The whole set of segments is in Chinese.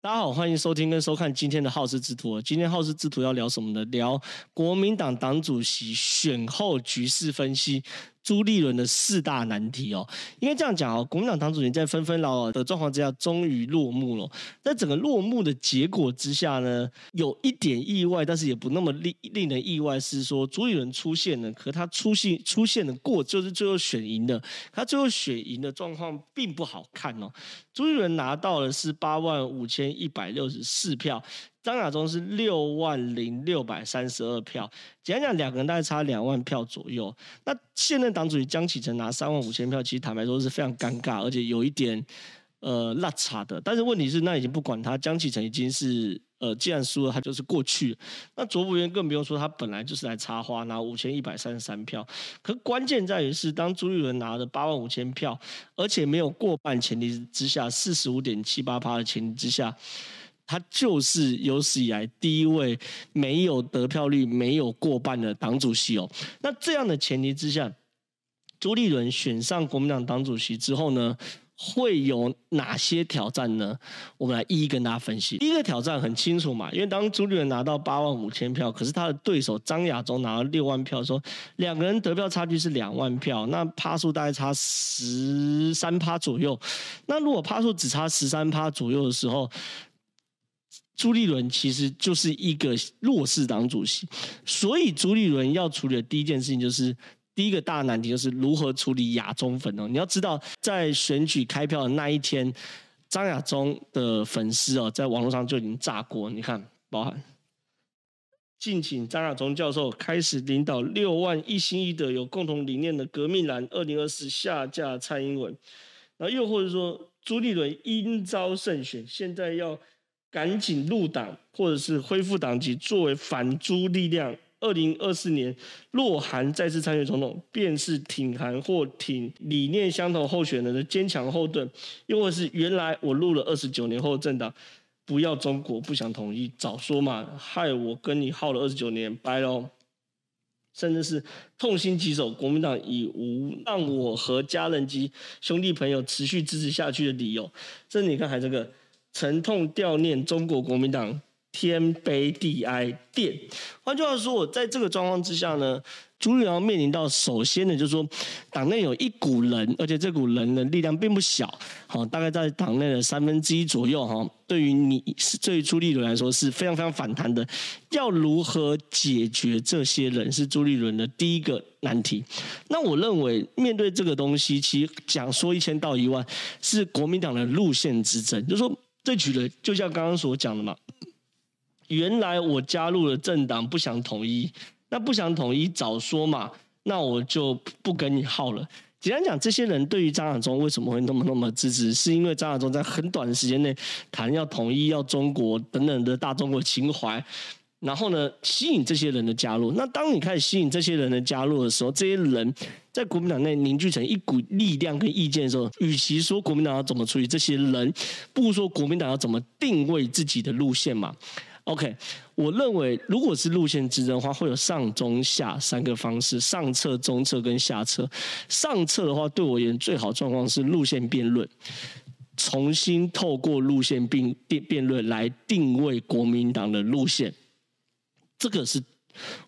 大家好，欢迎收听跟收看今天的好事之徒。今天好事之徒要聊什么呢？聊国民党党主席选后局势分析。朱立伦的四大难题哦，应该这样讲哦，国民党党主席在纷纷扰扰的状况之下，终于落幕了。在整个落幕的结果之下呢，有一点意外，但是也不那么令令人意外，是说朱立伦出现了，可他出现出现的过，就是最后选赢的，他最后选赢的状况并不好看哦。朱立伦拿到的是八万五千一百六十四票。张亚中是六万零六百三十二票，简单讲，两个人大概差两万票左右。那现任党主席江启臣拿三万五千票，其实坦白说是非常尴尬，而且有一点呃落差的。但是问题是，那已经不管他，江启臣已经是呃，既然输了，他就是过去。那卓博源更不用说，他本来就是来插花，拿五千一百三十三票。可关键在于是，当朱立伦拿了八万五千票，而且没有过半前提之下，四十五点七八趴的前提之下。他就是有史以来第一位没有得票率、没有过半的党主席哦。那这样的前提之下，朱立伦选上国民党党主席之后呢，会有哪些挑战呢？我们来一一跟大家分析。第一个挑战很清楚嘛，因为当朱立伦拿到八万五千票，可是他的对手张亚中拿了六万票，说两个人得票差距是两万票，那趴数大概差十三趴左右。那如果趴数只差十三趴左右的时候，朱立伦其实就是一个弱势党主席，所以朱立伦要处理的第一件事情就是第一个大难题，就是如何处理亚中粉哦。你要知道，在选举开票的那一天，张亚中的粉丝哦，在网络上就已经炸锅。你看，包含敬请张亚中教授开始领导六万一心一德有共同理念的革命蓝，二零二四下架蔡英文。然后又或者说，朱立伦应召胜选，现在要。赶紧入党，或者是恢复党籍，作为反朱力量。二零二四年，若韩再次参选总统，便是挺韩或挺理念相同候选人的坚强后盾。又或是原来我入了二十九年后的政党，不要中国，不想统一，早说嘛，害我跟你耗了二十九年，拜喽。甚至是痛心疾首，国民党已无让我和家人及兄弟朋友持续支持下去的理由。这你看，还这个。沉痛悼念中国国民党，天悲地哀电。换句话说，我在这个状况之下呢，朱立伦面临到首先呢，就是说党内有一股人，而且这股人的力量并不小，好，大概在党内的三分之一左右，哈，对于你是对于朱立伦来说是非常非常反弹的。要如何解决这些人，是朱立伦的第一个难题。那我认为，面对这个东西，其实讲说一千道一万，是国民党的路线之争，就是说。这举的就像刚刚所讲的嘛，原来我加入了政党，不想统一，那不想统一早说嘛，那我就不跟你耗了。简单讲，这些人对于张亚中为什么会那么那么支持，是因为张亚中在很短的时间内谈要统一、要中国等等的大中国情怀。然后呢，吸引这些人的加入。那当你开始吸引这些人的加入的时候，这些人在国民党内凝聚成一股力量跟意见的时候，与其说国民党要怎么处理这些人，不如说国民党要怎么定位自己的路线嘛。OK，我认为如果是路线之争的话，会有上中下三个方式：上策、中策跟下策。上策的话，对我而言最好状况是路线辩论，重新透过路线辩辩辩论来定位国民党的路线。这个是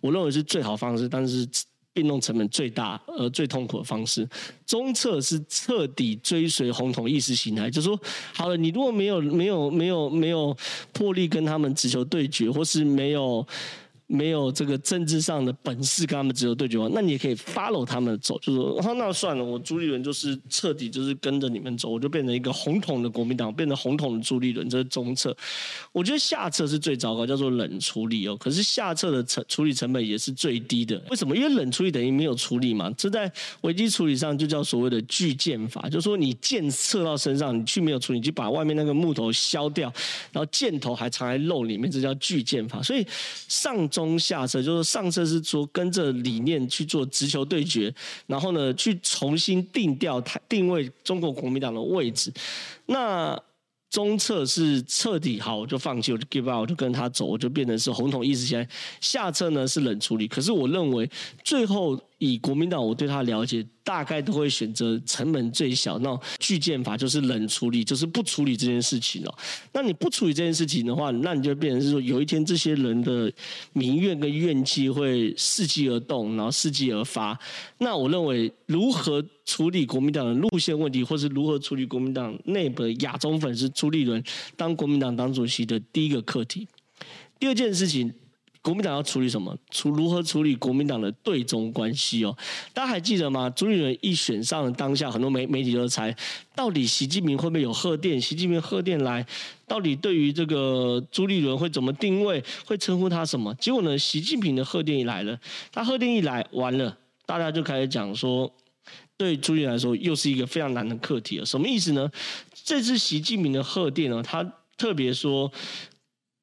我认为是最好方式，但是变动成本最大而最痛苦的方式。中策是彻底追随红统意识形态，就说，好了，你如果没有没有没有没有魄力跟他们直球对决，或是没有。没有这个政治上的本事跟他们直球对决，那你也可以 follow 他们走，就说、那算了，我朱立伦就是彻底就是跟着你们走，我就变成一个红统的国民党，变成红统的朱立伦，这是中策。我觉得下策是最糟糕，叫做冷处理哦。可是下策的成处理成本也是最低的，为什么？因为冷处理等于没有处理嘛。这在危机处理上就叫所谓的拒剑法，就是说你剑射到身上，你去没有处理，你就把外面那个木头削掉，然后箭头还藏在肉里面，这叫拒剑法。所以上中。中下策就是上策是说跟着理念去做直球对决，然后呢去重新定调、定位中国国民党的位置。那中策是彻底好，我就放弃，我就 give out，我就跟他走，我就变成是红统意识形态。下策呢是冷处理，可是我认为最后以国民党我对他了解，大概都会选择成本最小，那拒建法就是冷处理，就是不处理这件事情哦。那你不处理这件事情的话，那你就变成是说，有一天这些人的民怨跟怨气会伺机而动，然后伺机而发。那我认为，如何处理国民党的路线问题，或是如何处理国民党内部的亚中粉丝朱立伦当国民党党主席的第一个课题。第二件事情。国民党要处理什么？处如何处理国民党的对中关系哦？大家还记得吗？朱立伦一选上的当下，很多媒媒体都猜，到底习近平会不会有贺电？习近平贺电来，到底对于这个朱立伦会怎么定位？会称呼他什么？结果呢？习近平的贺电一来了，他贺电一来，完了，大家就开始讲说，对朱立伦来说，又是一个非常难的课题了。什么意思呢？这次习近平的贺电呢，他特别说。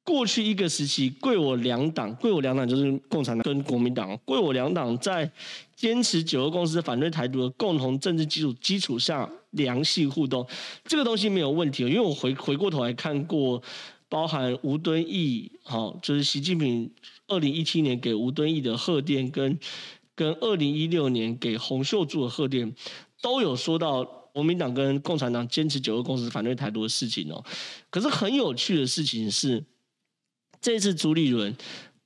过去一个时期，贵我两党，贵我两党就是共产党跟国民党，贵我两党在坚持九二共识、反对台独的共同政治基础基础上良性互动，这个东西没有问题。因为我回回过头来看过，包含吴敦义，好，就是习近平二零一七年给吴敦义的贺电，跟跟二零一六年给洪秀柱的贺电，都有说到国民党跟共产党坚持九二共识、反对台独的事情哦。可是很有趣的事情是。这次朱立伦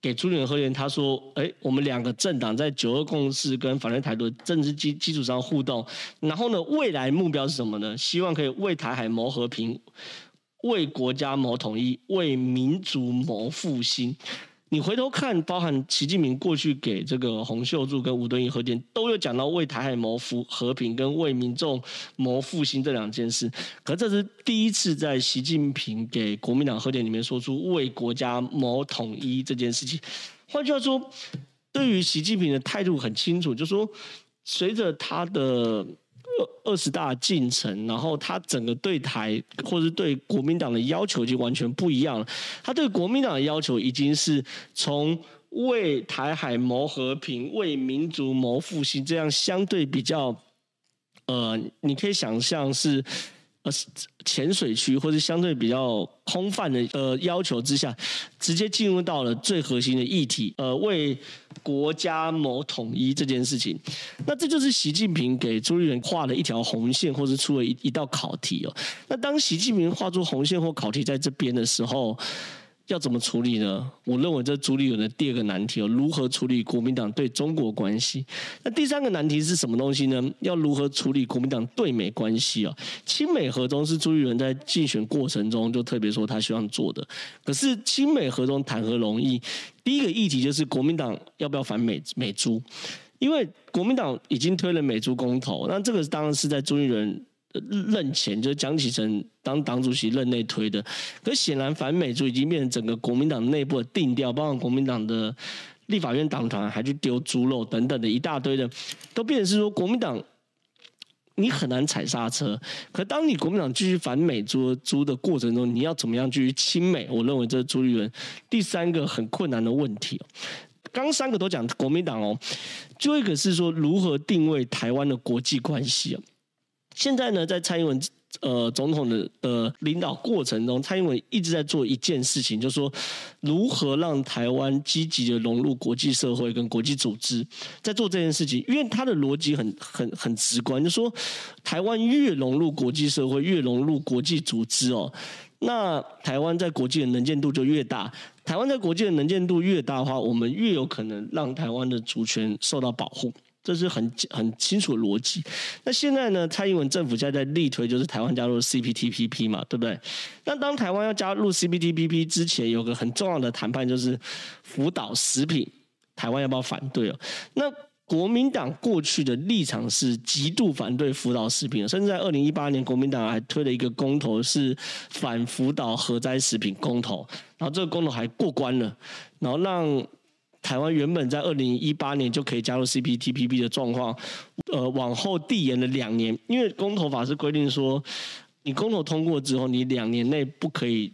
给朱立伦贺电，他说：“哎，我们两个政党在九二共识跟反对台独政治基基础上互动，然后呢，未来目标是什么呢？希望可以为台海谋和平，为国家谋统一，为民族谋复兴。”你回头看，包含习近平过去给这个洪秀柱跟吴敦义贺电，都有讲到为台海谋福和平跟为民众谋复兴这两件事。可这是第一次在习近平给国民党贺电里面说出为国家谋统一这件事情。换句话说，对于习近平的态度很清楚，就是说随着他的。二十大进程，然后他整个对台或者对国民党的要求已经完全不一样了。他对国民党的要求已经是从为台海谋和平、为民族谋复兴这样相对比较，呃，你可以想象是。呃，浅水区或者相对比较空泛的呃要求之下，直接进入到了最核心的议题，呃，为国家谋统一这件事情。那这就是习近平给朱立伦画了一条红线，或是出了一一道考题哦。那当习近平画出红线或考题在这边的时候，要怎么处理呢？我认为这朱立伦的第二个难题哦，如何处理国民党对中国关系？那第三个难题是什么东西呢？要如何处理国民党对美关系啊？亲美合中是朱立伦在竞选过程中就特别说他希望做的。可是亲美合中谈何容易？第一个议题就是国民党要不要反美美猪？因为国民党已经推了美猪公投，那这个当然是在朱立伦。任前就是江启臣当党主席任内推的，可显然反美猪已经变成整个国民党内部的定调，包括国民党的立法院党团还去丢猪肉等等的一大堆的，都变成是说国民党你很难踩刹车。可当你国民党继续反美猪猪的过程中，你要怎么样继续亲美？我认为这是朱立伦第三个很困难的问题。刚三个都讲国民党哦，最后一个是说如何定位台湾的国际关系啊。现在呢，在蔡英文呃总统的呃领导过程中，蔡英文一直在做一件事情，就是说如何让台湾积极的融入国际社会跟国际组织，在做这件事情。因为他的逻辑很很很直观，就是说台湾越融入国际社会，越融入国际组织哦，那台湾在国际的能见度就越大。台湾在国际的能见度越大的话，我们越有可能让台湾的主权受到保护。这是很很清楚的逻辑。那现在呢？蔡英文政府现在在力推，就是台湾加入 CPTPP 嘛，对不对？那当台湾要加入 CPTPP 之前，有个很重要的谈判，就是福岛食品，台湾要不要反对哦？那国民党过去的立场是极度反对福岛食品，甚至在二零一八年，国民党还推了一个公投，是反福岛核灾食品公投，然后这个公投还过关了，然后让。台湾原本在二零一八年就可以加入 CPTPP 的状况，呃，往后递延了两年，因为公投法是规定说，你公投通过之后，你两年内不可以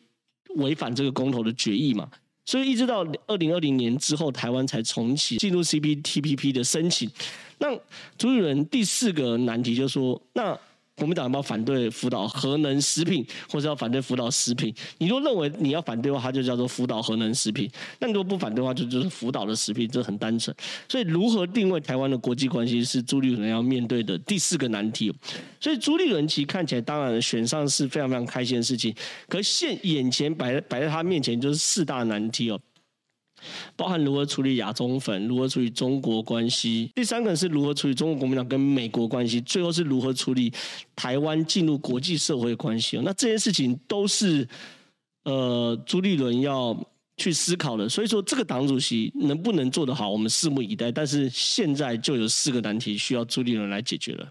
违反这个公投的决议嘛，所以一直到二零二零年之后，台湾才重启进入 CPTPP 的申请。那朱立伦第四个难题就是说，那国民党要反对福岛核能食品，或者要反对福岛食品？你若认为你要反对的话，它就叫做福岛核能食品；那你如果不反对的话，就就是福岛的食品，这很单纯。所以，如何定位台湾的国际关系，是朱立伦要面对的第四个难题。所以，朱立伦其实看起来，当然选上是非常非常开心的事情。可是现眼前摆在摆在他面前，就是四大难题哦。包含如何处理亚中粉，如何处理中国关系，第三个是如何处理中国国民党跟美国关系，最后是如何处理台湾进入国际社会关系。那这些事情都是呃朱立伦要去思考的。所以说，这个党主席能不能做得好，我们拭目以待。但是现在就有四个难题需要朱立伦来解决了。